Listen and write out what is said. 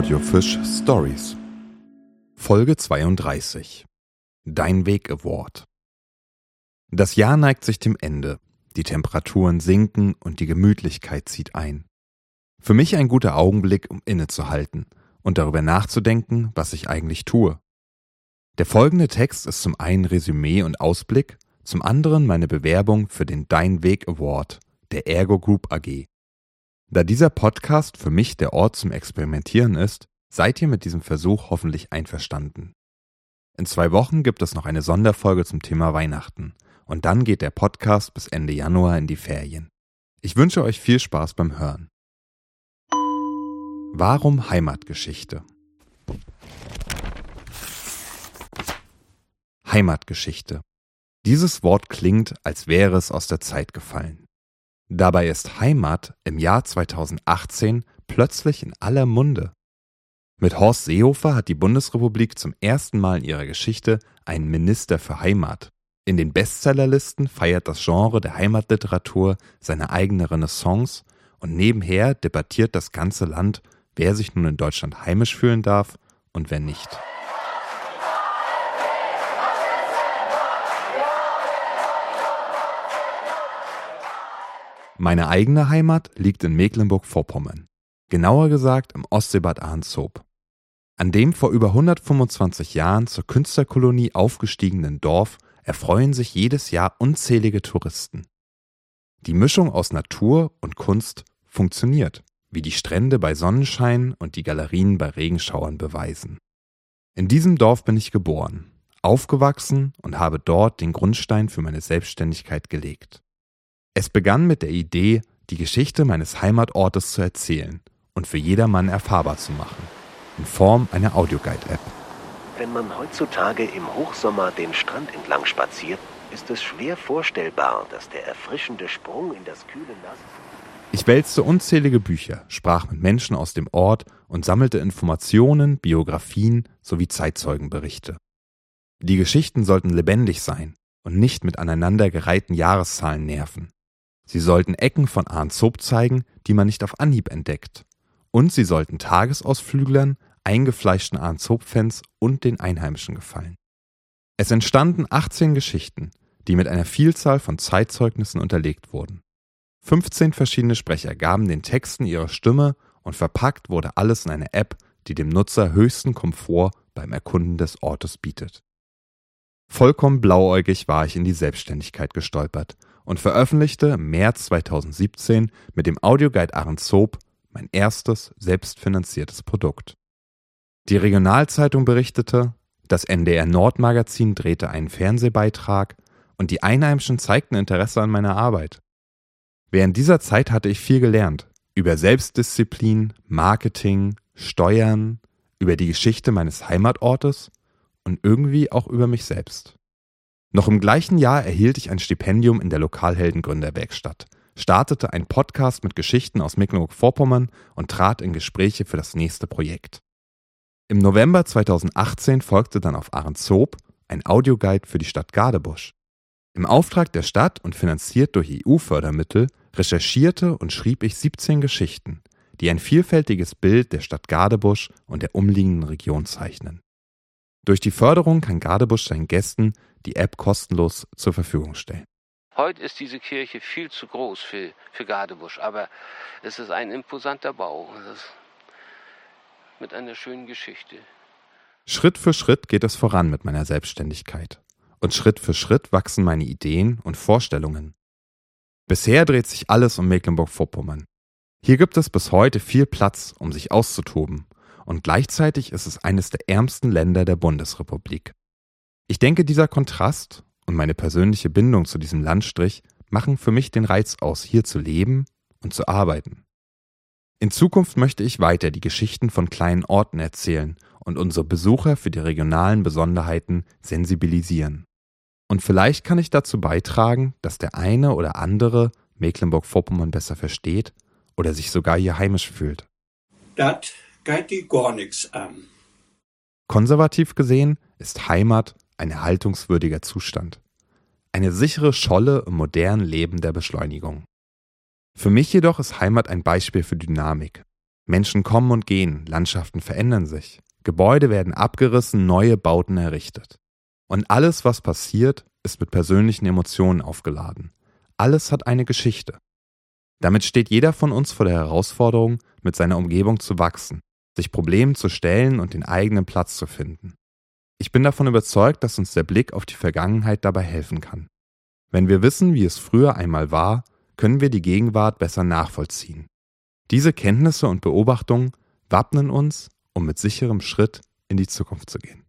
Audiofisch Stories Folge 32 Dein Weg Award Das Jahr neigt sich dem Ende. Die Temperaturen sinken und die Gemütlichkeit zieht ein. Für mich ein guter Augenblick, um innezuhalten und darüber nachzudenken, was ich eigentlich tue. Der folgende Text ist zum einen Resümee und Ausblick, zum anderen meine Bewerbung für den Dein Weg Award der Ergo Group AG. Da dieser Podcast für mich der Ort zum Experimentieren ist, seid ihr mit diesem Versuch hoffentlich einverstanden. In zwei Wochen gibt es noch eine Sonderfolge zum Thema Weihnachten und dann geht der Podcast bis Ende Januar in die Ferien. Ich wünsche euch viel Spaß beim Hören. Warum Heimatgeschichte? Heimatgeschichte. Dieses Wort klingt, als wäre es aus der Zeit gefallen. Dabei ist Heimat im Jahr 2018 plötzlich in aller Munde. Mit Horst Seehofer hat die Bundesrepublik zum ersten Mal in ihrer Geschichte einen Minister für Heimat. In den Bestsellerlisten feiert das Genre der Heimatliteratur seine eigene Renaissance und nebenher debattiert das ganze Land, wer sich nun in Deutschland heimisch fühlen darf und wer nicht. Meine eigene Heimat liegt in Mecklenburg-Vorpommern. Genauer gesagt im Ostseebad Ahrenshoop. An dem vor über 125 Jahren zur Künstlerkolonie aufgestiegenen Dorf erfreuen sich jedes Jahr unzählige Touristen. Die Mischung aus Natur und Kunst funktioniert, wie die Strände bei Sonnenschein und die Galerien bei Regenschauern beweisen. In diesem Dorf bin ich geboren, aufgewachsen und habe dort den Grundstein für meine Selbstständigkeit gelegt. Es begann mit der Idee, die Geschichte meines Heimatortes zu erzählen und für jedermann erfahrbar zu machen, in Form einer Audioguide-App. Wenn man heutzutage im Hochsommer den Strand entlang spaziert, ist es schwer vorstellbar, dass der erfrischende Sprung in das kühle Nass. Ich wälzte unzählige Bücher, sprach mit Menschen aus dem Ort und sammelte Informationen, Biografien sowie Zeitzeugenberichte. Die Geschichten sollten lebendig sein und nicht mit aneinandergereihten Jahreszahlen nerven. Sie sollten Ecken von Arnzob zeigen, die man nicht auf Anhieb entdeckt. Und sie sollten Tagesausflüglern, eingefleischten Arnzob-Fans und den Einheimischen gefallen. Es entstanden 18 Geschichten, die mit einer Vielzahl von Zeitzeugnissen unterlegt wurden. 15 verschiedene Sprecher gaben den Texten ihre Stimme und verpackt wurde alles in eine App, die dem Nutzer höchsten Komfort beim Erkunden des Ortes bietet. Vollkommen blauäugig war ich in die Selbstständigkeit gestolpert und veröffentlichte im März 2017 mit dem Audioguide Ahrenshoop mein erstes selbstfinanziertes Produkt. Die Regionalzeitung berichtete, das NDR Nordmagazin drehte einen Fernsehbeitrag und die Einheimischen zeigten Interesse an meiner Arbeit. Während dieser Zeit hatte ich viel gelernt über Selbstdisziplin, Marketing, Steuern, über die Geschichte meines Heimatortes und irgendwie auch über mich selbst. Noch im gleichen Jahr erhielt ich ein Stipendium in der Lokalheldengründerwerkstatt, startete einen Podcast mit Geschichten aus Mecklenburg-Vorpommern und trat in Gespräche für das nächste Projekt. Im November 2018 folgte dann auf Ahrenshoop ein Audioguide für die Stadt Gadebusch. Im Auftrag der Stadt und finanziert durch EU-Fördermittel recherchierte und schrieb ich 17 Geschichten, die ein vielfältiges Bild der Stadt Gadebusch und der umliegenden Region zeichnen. Durch die Förderung kann Gadebusch seinen Gästen die App kostenlos zur Verfügung stellen. Heute ist diese Kirche viel zu groß für, für Gadebusch, aber es ist ein imposanter Bau. mit einer schönen Geschichte. Schritt für Schritt geht es voran mit meiner Selbstständigkeit. Und Schritt für Schritt wachsen meine Ideen und Vorstellungen. Bisher dreht sich alles um Mecklenburg-Vorpommern. Hier gibt es bis heute viel Platz, um sich auszutoben. Und gleichzeitig ist es eines der ärmsten Länder der Bundesrepublik. Ich denke, dieser Kontrast und meine persönliche Bindung zu diesem Landstrich machen für mich den Reiz aus, hier zu leben und zu arbeiten. In Zukunft möchte ich weiter die Geschichten von kleinen Orten erzählen und unsere Besucher für die regionalen Besonderheiten sensibilisieren. Und vielleicht kann ich dazu beitragen, dass der eine oder andere Mecklenburg-Vorpommern besser versteht oder sich sogar hier heimisch fühlt. Das geht die gar nichts an. Konservativ gesehen ist Heimat ein erhaltungswürdiger Zustand. Eine sichere Scholle im modernen Leben der Beschleunigung. Für mich jedoch ist Heimat ein Beispiel für Dynamik. Menschen kommen und gehen, Landschaften verändern sich, Gebäude werden abgerissen, neue Bauten errichtet. Und alles, was passiert, ist mit persönlichen Emotionen aufgeladen. Alles hat eine Geschichte. Damit steht jeder von uns vor der Herausforderung, mit seiner Umgebung zu wachsen, sich Problemen zu stellen und den eigenen Platz zu finden. Ich bin davon überzeugt, dass uns der Blick auf die Vergangenheit dabei helfen kann. Wenn wir wissen, wie es früher einmal war, können wir die Gegenwart besser nachvollziehen. Diese Kenntnisse und Beobachtungen wappnen uns, um mit sicherem Schritt in die Zukunft zu gehen.